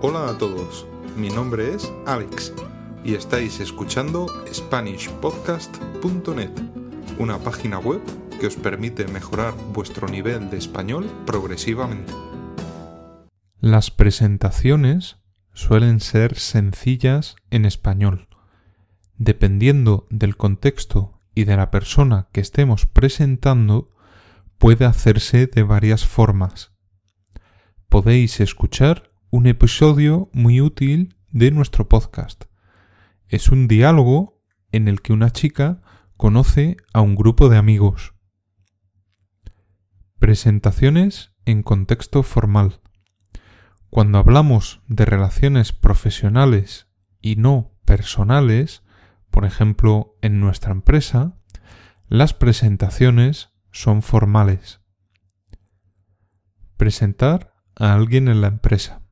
Hola a todos, mi nombre es Alex y estáis escuchando SpanishPodcast.net, una página web que os permite mejorar vuestro nivel de español progresivamente. Las presentaciones suelen ser sencillas en español. Dependiendo del contexto y de la persona que estemos presentando, puede hacerse de varias formas. Podéis escuchar un episodio muy útil de nuestro podcast. Es un diálogo en el que una chica conoce a un grupo de amigos. Presentaciones en contexto formal. Cuando hablamos de relaciones profesionales y no personales, por ejemplo, en nuestra empresa, las presentaciones son formales. Presentar a alguien en la empresa.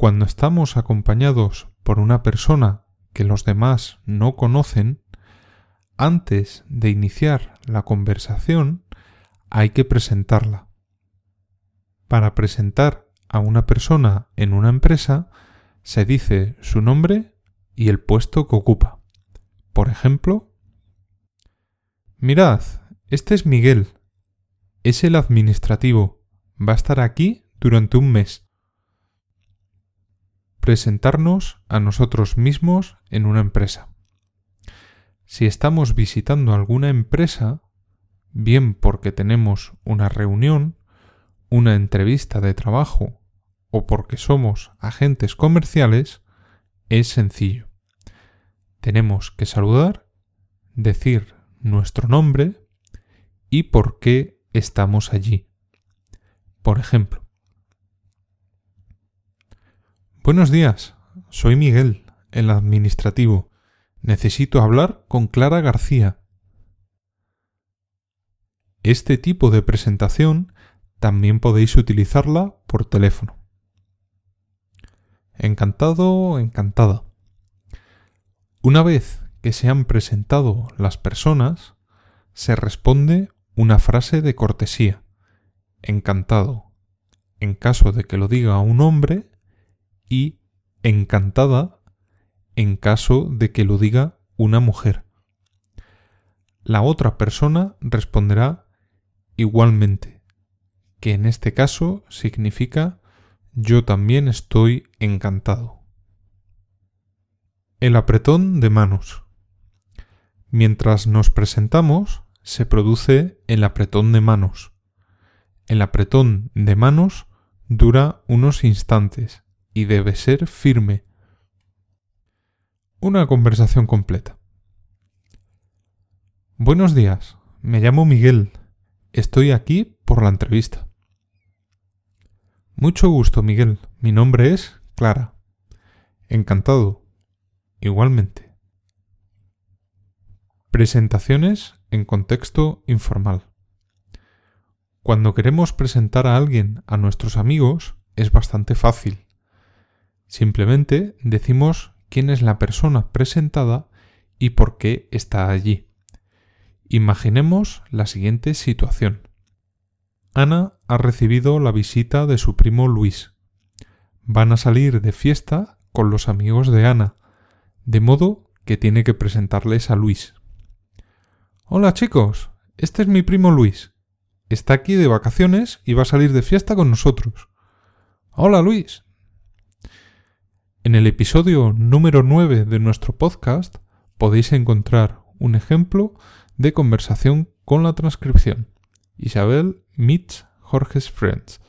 Cuando estamos acompañados por una persona que los demás no conocen, antes de iniciar la conversación hay que presentarla. Para presentar a una persona en una empresa se dice su nombre y el puesto que ocupa. Por ejemplo, Mirad, este es Miguel. Es el administrativo. Va a estar aquí durante un mes presentarnos a nosotros mismos en una empresa. Si estamos visitando alguna empresa, bien porque tenemos una reunión, una entrevista de trabajo o porque somos agentes comerciales, es sencillo. Tenemos que saludar, decir nuestro nombre y por qué estamos allí. Por ejemplo, Buenos días, soy Miguel, el administrativo. Necesito hablar con Clara García. Este tipo de presentación también podéis utilizarla por teléfono. Encantado, encantada. Una vez que se han presentado las personas, se responde una frase de cortesía. Encantado. En caso de que lo diga un hombre, y encantada en caso de que lo diga una mujer. La otra persona responderá igualmente, que en este caso significa yo también estoy encantado. El apretón de manos. Mientras nos presentamos, se produce el apretón de manos. El apretón de manos dura unos instantes y debe ser firme. Una conversación completa. Buenos días, me llamo Miguel. Estoy aquí por la entrevista. Mucho gusto, Miguel. Mi nombre es Clara. Encantado. Igualmente. Presentaciones en contexto informal. Cuando queremos presentar a alguien a nuestros amigos es bastante fácil. Simplemente decimos quién es la persona presentada y por qué está allí. Imaginemos la siguiente situación. Ana ha recibido la visita de su primo Luis. Van a salir de fiesta con los amigos de Ana, de modo que tiene que presentarles a Luis. Hola chicos, este es mi primo Luis. Está aquí de vacaciones y va a salir de fiesta con nosotros. Hola Luis, en el episodio número 9 de nuestro podcast podéis encontrar un ejemplo de conversación con la transcripción. Isabel meets Jorge's friends.